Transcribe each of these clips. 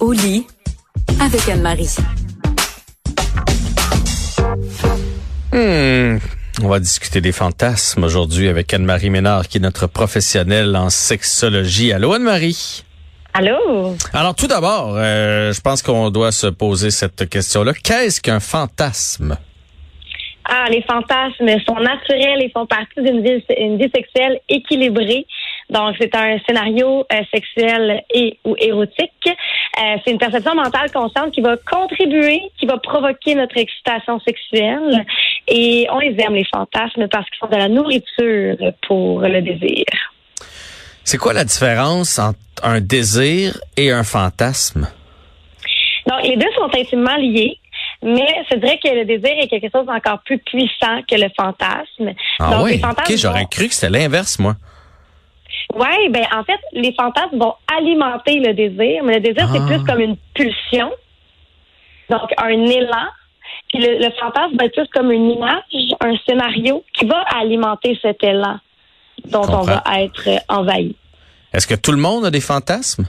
Au lit avec Anne-Marie. Hmm. On va discuter des fantasmes aujourd'hui avec Anne-Marie Ménard, qui est notre professionnelle en sexologie. Allô, Anne-Marie? Allô? Alors, tout d'abord, euh, je pense qu'on doit se poser cette question-là. Qu'est-ce qu'un fantasme? Ah, les fantasmes sont naturels et font partie d'une vie, une vie sexuelle équilibrée. Donc, c'est un scénario euh, sexuel et ou érotique. Euh, c'est une perception mentale constante qui va contribuer, qui va provoquer notre excitation sexuelle. Et on les aime, les fantasmes, parce qu'ils sont de la nourriture pour le désir. C'est quoi la différence entre un désir et un fantasme? Donc, les deux sont intimement liés. Mais je dirais que le désir est quelque chose d'encore plus puissant que le fantasme. Ah Donc, oui? les fantasmes Ok, j'aurais vont- cru que c'était l'inverse, moi. Oui, ben en fait, les fantasmes vont alimenter le désir, mais le désir, Ah. c'est plus comme une pulsion, donc un élan. Puis le, le fantasme va être plus comme une image, un scénario qui va alimenter cet élan dont on va être envahi. Est-ce que tout le monde a des fantasmes?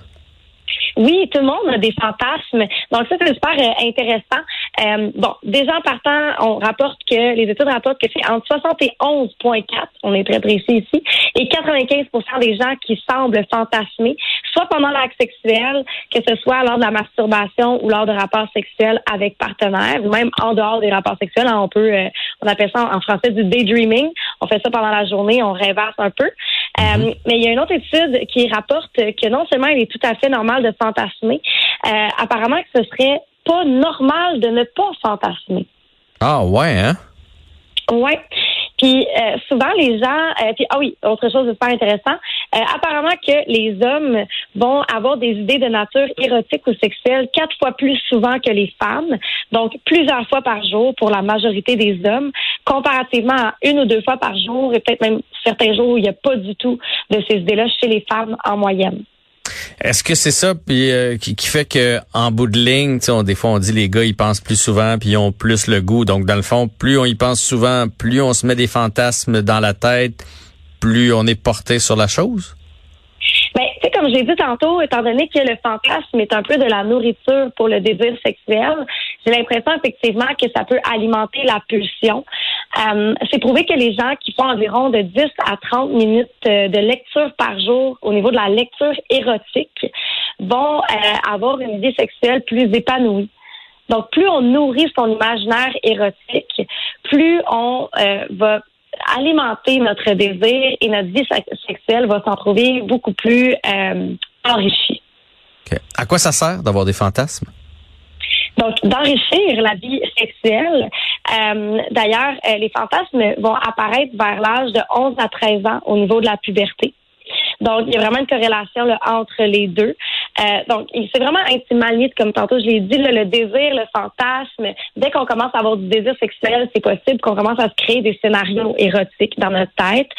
Oui, tout le monde a des fantasmes. Donc ça, c'est super euh, intéressant. Euh, bon, déjà en partant, on rapporte que les études rapportent que c'est entre 71,4, on est très précis ici, et 95% des gens qui semblent fantasmer, soit pendant l'acte sexuel, que ce soit lors de la masturbation ou lors de rapports sexuels avec partenaires, ou même en dehors des rapports sexuels. hein, on peut, euh, on appelle ça en français du daydreaming. On fait ça pendant la journée, on rêvasse un peu. Euh, mais il y a une autre étude qui rapporte que non seulement il est tout à fait normal de fantasmer, euh, apparemment que ce serait pas normal de ne pas fantasmer. Ah ouais, hein? Ouais. Puis euh, souvent les gens, euh, puis ah oui, autre chose de super intéressant, euh, apparemment que les hommes vont avoir des idées de nature érotique ou sexuelle quatre fois plus souvent que les femmes, donc plusieurs fois par jour pour la majorité des hommes, comparativement à une ou deux fois par jour et peut-être même certains jours où il n'y a pas du tout de ces idées-là chez les femmes en moyenne. Est-ce que c'est ça euh, qui, fait que en bout de ligne, des fois on dit les gars ils pensent plus souvent puis ils ont plus le goût. Donc dans le fond, plus on y pense souvent, plus on se met des fantasmes dans la tête, plus on est porté sur la chose? Ben, tu sais, comme j'ai dit tantôt, étant donné que le fantasme est un peu de la nourriture pour le désir sexuel, j'ai l'impression effectivement que ça peut alimenter la pulsion. Euh, c'est prouvé que les gens qui font environ de 10 à 30 minutes euh, de lecture par jour au niveau de la lecture érotique vont euh, avoir une vie sexuelle plus épanouie. Donc, plus on nourrit son imaginaire érotique, plus on va alimenter notre désir et notre vie sex- sexuelle va s'en trouver beaucoup plus enrichie. À quoi ça sert d'avoir des fantasmes? Donc, d'enrichir la vie sexuelle. Euh, D'ailleurs, euh, les fantasmes vont apparaître vers l'âge de 11 à 13 ans au niveau de la puberté. Donc, il y a vraiment une corrélation là, entre les deux. Euh, donc, c'est vraiment intimement lié, comme tantôt je l'ai dit, le désir, le fantasme. Dès qu'on commence à avoir du désir sexuel, c'est possible qu'on commence à se créer des scénarios érotiques dans notre tête.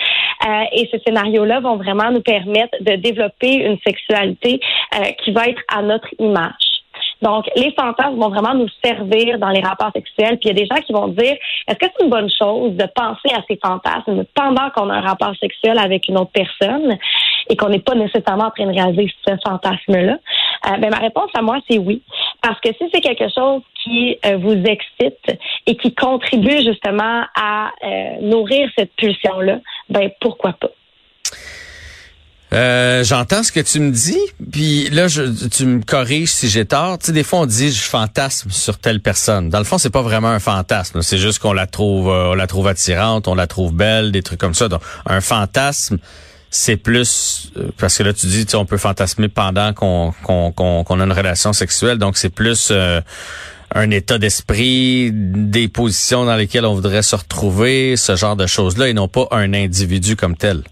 Euh, et ces scénarios-là vont vraiment nous permettre de développer une sexualité euh, qui va être à notre image. Donc, les fantasmes vont vraiment nous servir dans les rapports sexuels. Puis il y a des gens qui vont dire, est-ce que c'est une bonne chose de penser à ces fantasmes pendant qu'on a un rapport sexuel avec une autre personne et qu'on n'est pas nécessairement en train de réaliser ce fantasme-là? Euh, ben, ma réponse à moi, c'est oui. Parce que si c'est quelque chose qui euh, vous excite et qui contribue justement à euh, nourrir cette pulsion-là, ben pourquoi pas? Euh, J'entends ce que tu me dis, puis là, je, tu me corriges si j'ai tort. Tu sais, des fois, on dit je fantasme sur telle personne. Dans le fond, c'est pas vraiment un fantasme. C'est juste qu'on la trouve, euh, on la trouve attirante, on la trouve belle, des trucs comme ça. Donc, un fantasme, c'est plus euh, parce que là, tu dis, tu sais, on peut fantasmer pendant qu'on qu'on qu'on a une relation sexuelle. Donc, c'est plus un état d'esprit, des positions dans lesquelles on voudrait se retrouver, ce genre de choses-là, et non pas un individu comme tel.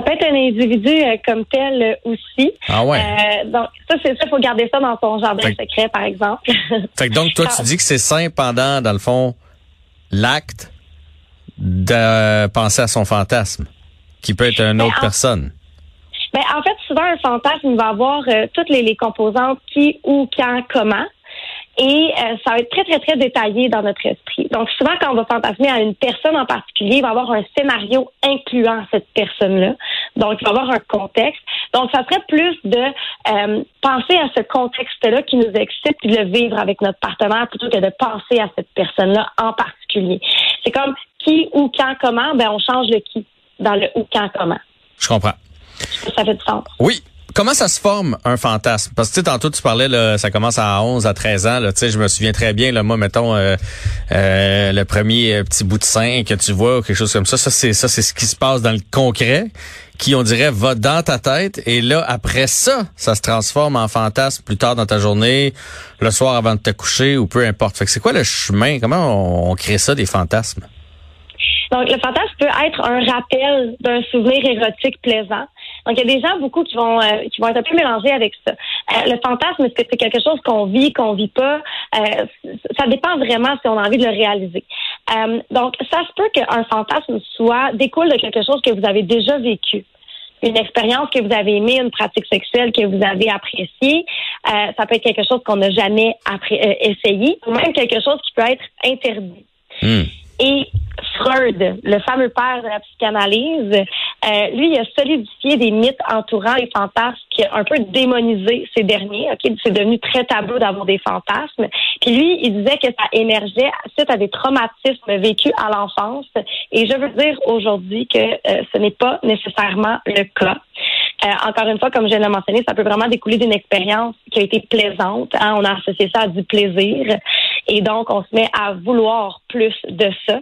Ah, ça peut être un individu euh, comme tel euh, aussi. Ah ouais. Euh, donc, ça, c'est ça, il faut garder ça dans son jardin Fait- secret, par exemple. Fait que donc, toi, tu dis que c'est sain pendant, dans le fond, l'acte de penser à son fantasme, qui peut être une Mais autre en- personne. Ben, en fait, souvent, un fantasme il va avoir euh, toutes les, les composantes qui, où, quand, comment. Et euh, ça va être très, très, très détaillé dans notre esprit. Donc, souvent, quand on va fantasmer à une personne en particulier, il va y avoir un scénario incluant cette personne-là. Donc, il va y avoir un contexte. Donc, ça serait plus de euh, penser à ce contexte-là qui nous excite puis de le vivre avec notre partenaire plutôt que de penser à cette personne-là en particulier. C'est comme qui, où, quand, comment, ben on change le qui dans le où, quand, comment. Je comprends. Ça fait du sens. Oui, Comment ça se forme un fantasme? Parce que tu sais, tantôt tu parlais, là, ça commence à 11, à 13 ans. Là, je me souviens très bien, là, moi, mettons, euh, euh, le premier euh, petit bout de sein que tu vois, ou quelque chose comme ça, ça c'est ça, c'est ce qui se passe dans le concret, qui, on dirait, va dans ta tête. Et là, après ça, ça se transforme en fantasme plus tard dans ta journée, le soir avant de te coucher, ou peu importe. Fait que c'est quoi le chemin? Comment on crée ça, des fantasmes? Donc, le fantasme peut être un rappel d'un souvenir érotique plaisant. Donc, il y a des gens beaucoup qui vont euh, qui vont être un peu mélangés avec ça. Euh, le fantasme, est-ce que c'est quelque chose qu'on vit, qu'on vit pas? Euh, Ça dépend vraiment si on a envie de le réaliser. donc, ça se peut qu'un fantasme soit découle de quelque chose que vous avez déjà vécu une expérience que vous avez aimée, une pratique sexuelle que vous avez appréciée. ça peut être quelque chose qu'on n'a jamais essayé, ou même quelque chose qui peut être interdit. Hmm. Et Freud, le fameux père de la psychanalyse, euh, lui, il a solidifié des mythes entourant les fantasmes qui a un peu démonisé ces derniers. Ok, c'est devenu très tabou d'avoir des fantasmes. Puis lui, il disait que ça émergeait suite à des traumatismes vécus à l'enfance. Et je veux dire aujourd'hui que euh, ce n'est pas nécessairement le cas. Euh, encore une fois, comme je l'ai mentionné, ça peut vraiment découler d'une expérience qui a été plaisante. Hein? On a associé ça à du plaisir. Et donc, on se met à vouloir plus de ça.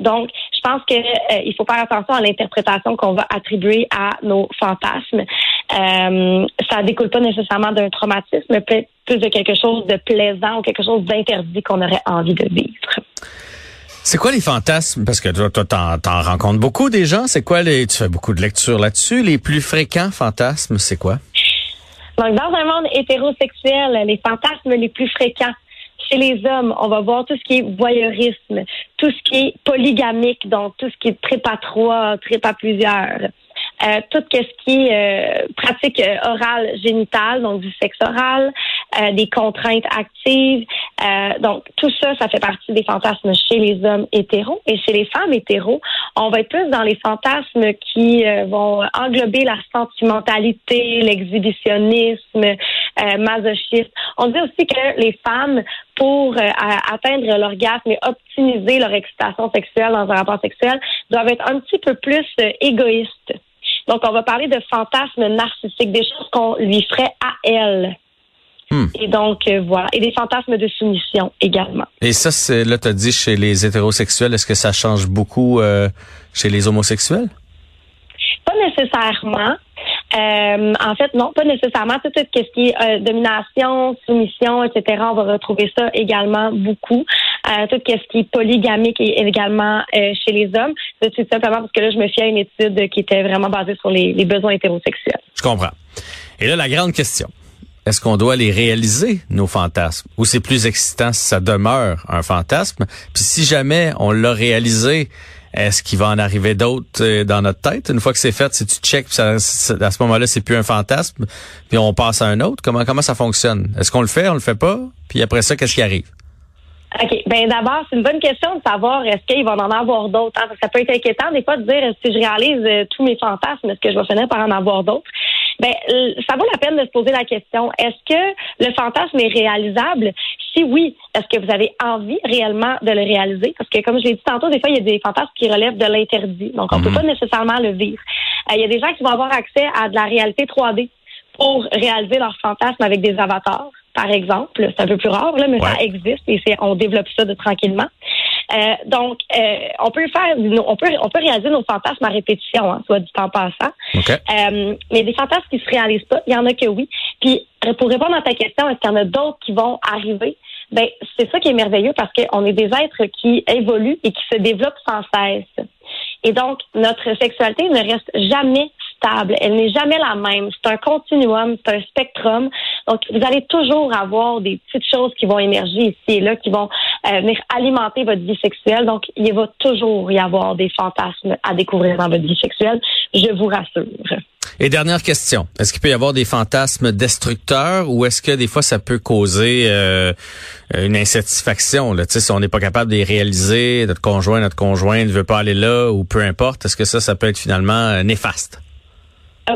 Donc, je pense qu'il euh, faut faire attention à l'interprétation qu'on va attribuer à nos fantasmes. Euh, ça découle pas nécessairement d'un traumatisme, mais plus de quelque chose de plaisant ou quelque chose d'interdit qu'on aurait envie de vivre. C'est quoi les fantasmes? Parce que toi, t'en, t'en rencontres beaucoup des gens. C'est quoi les, tu fais beaucoup de lectures là-dessus. Les plus fréquents fantasmes, c'est quoi? Donc, dans un monde hétérosexuel, les fantasmes les plus fréquents, chez les hommes, on va voir tout ce qui est voyeurisme, tout ce qui est polygamique, donc tout ce qui est trip à trois, trip plusieurs. Euh, tout ce qui est euh, pratique euh, orale génitale, donc du sexe oral, euh, des contraintes actives. donc tout ça, ça fait partie des fantasmes chez les hommes hétéros. Et chez les femmes hétéros, on va être plus dans les fantasmes qui vont englober la sentimentalité, l'exhibitionnisme, masochisme. On dit aussi que les femmes, pour atteindre l'orgasme et optimiser leur excitation sexuelle dans un rapport sexuel, doivent être un petit peu plus égoïstes. Donc, on va parler de fantasmes narcissiques, des choses qu'on lui ferait à elle. Hmm. Et donc, euh, voilà. Et des fantasmes de soumission également. Et ça, c'est là, tu as dit chez les hétérosexuels, est-ce que ça change beaucoup euh, chez les homosexuels? Pas nécessairement. Euh, en fait, non, pas nécessairement. Tout ce qui est euh, domination, soumission, etc., on va retrouver ça également beaucoup. Euh, tout ce qui est polygamique également chez les hommes. C'est simplement parce que là, je me fie à une étude qui était vraiment basée sur les, les besoins hétérosexuels. Je comprends. Et là, la grande question. Est-ce qu'on doit les réaliser, nos fantasmes? Ou c'est plus excitant si ça demeure un fantasme? Puis si jamais on l'a réalisé, est-ce qu'il va en arriver d'autres euh, dans notre tête? Une fois que c'est fait, si tu check, ça, à ce moment-là, c'est plus un fantasme, puis on passe à un autre. Comment comment ça fonctionne? Est-ce qu'on le fait, on le fait pas? Puis après ça, qu'est-ce qui arrive? OK. Ben d'abord, c'est une bonne question de savoir est-ce qu'il va en avoir d'autres. Hein? Ça peut être inquiétant des fois de dire si je réalise euh, tous mes fantasmes, est-ce que je vais finir par en avoir d'autres? Ben, ça vaut la peine de se poser la question est-ce que le fantasme est réalisable? Oui, est-ce que vous avez envie réellement de le réaliser? Parce que comme je l'ai dit tantôt, des fois il y a des fantasmes qui relèvent de l'interdit, donc on ne peut mhm. pas nécessairement le vivre. Euh, il y a des gens qui vont avoir accès à de la réalité 3D pour réaliser leur fantasme avec des avatars par exemple. C'est un peu plus rare, là, mais ça existe et on développe ça de tranquillement. Euh, donc, euh, on peut faire, on peut, on peut réaliser nos fantasmes à répétition, hein, soit du temps passant. Euh, mais des fantasmes qui se réalisent pas, il y en a que oui. Puis, pour répondre à ta question, est-ce qu'il y en a d'autres qui vont arriver? Ben, c'est ça qui est merveilleux parce qu'on est des êtres qui évoluent et qui se développent sans cesse. Et donc, notre sexualité ne reste jamais Elle n'est jamais la même. C'est un continuum, c'est un spectrum. Donc, vous allez toujours avoir des petites choses qui vont émerger ici et là, qui vont euh, venir alimenter votre vie sexuelle. Donc, il va toujours y avoir des fantasmes à découvrir dans votre vie sexuelle. Je vous rassure. Et dernière question, est-ce qu'il peut y avoir des fantasmes destructeurs ou est-ce que des fois ça peut causer euh, une insatisfaction là, si on n'est pas capable de les réaliser, notre conjoint, notre conjointe ne veut pas aller là ou peu importe, est-ce que ça ça peut être finalement euh, néfaste?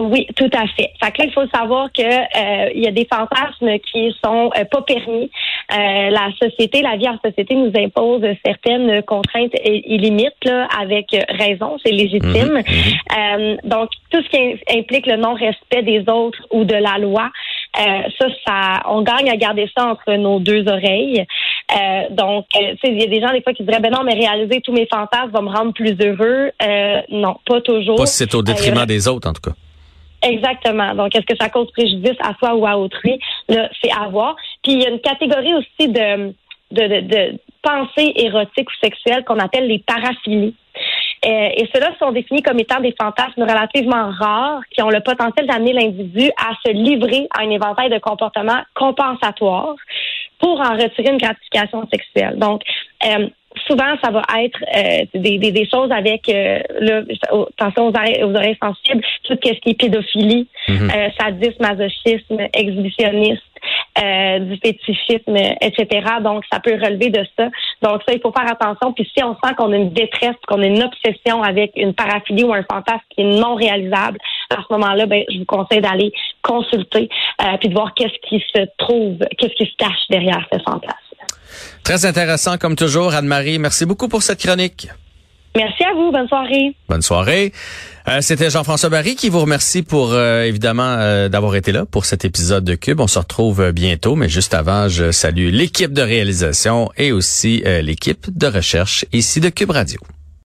Oui, tout à fait. Fait que là, il faut savoir que euh, il y a des fantasmes qui sont euh, pas permis. la société, la vie en société nous impose certaines contraintes et, limites là, avec raison, c'est légitime. Mhm, mhm. donc, tout ce qui implique le non-respect des autres ou de la loi, ça, ça, on gagne à garder ça entre nos deux oreilles. donc, il y a des gens des fois qui diraient, ben non, mais réaliser tous mes fantasmes va me rendre plus heureux. non, pas toujours. Pas si c'est au détriment des autres, en tout cas. Exactement. Donc, est-ce que ça cause préjudice à soi ou à autrui? Là, c'est à voir. Puis, il y a une catégorie aussi de, de, de, de pensées érotiques ou sexuelles qu'on appelle les paraphilies. Euh, et ceux-là sont définis comme étant des fantasmes relativement rares qui ont le potentiel d'amener l'individu à se livrer à un éventail de comportements compensatoires pour en retirer une gratification sexuelle. Donc, euh, souvent, ça va être euh, des, des, choses avec, euh, là, attention aux oreilles, aux oreilles sensibles, tout ce qui est pédophilie, mhm. euh, sadisme, masochisme, exhibitionniste, euh, du fétichisme, etc. Donc, ça peut relever de ça. Donc, ça, il faut faire attention. Puis, si on sent qu'on a une détresse, qu'on a une obsession avec une paraphilie ou un fantasme qui est non réalisable, à ce moment-là, ben, je vous conseille d'aller consulter euh, puis de voir qu'est-ce qui se trouve, qu'est-ce qui se cache derrière ce fantasme. Très intéressant comme toujours, Anne-Marie. Merci beaucoup pour cette chronique. Merci à vous. Bonne soirée. Bonne soirée. Euh, C'était Jean-François Barry qui vous remercie pour euh, évidemment euh, d'avoir été là pour cet épisode de Cube. On se retrouve euh, bientôt, mais juste avant, je salue l'équipe de réalisation et aussi l'équipe de recherche ici de Cube Radio.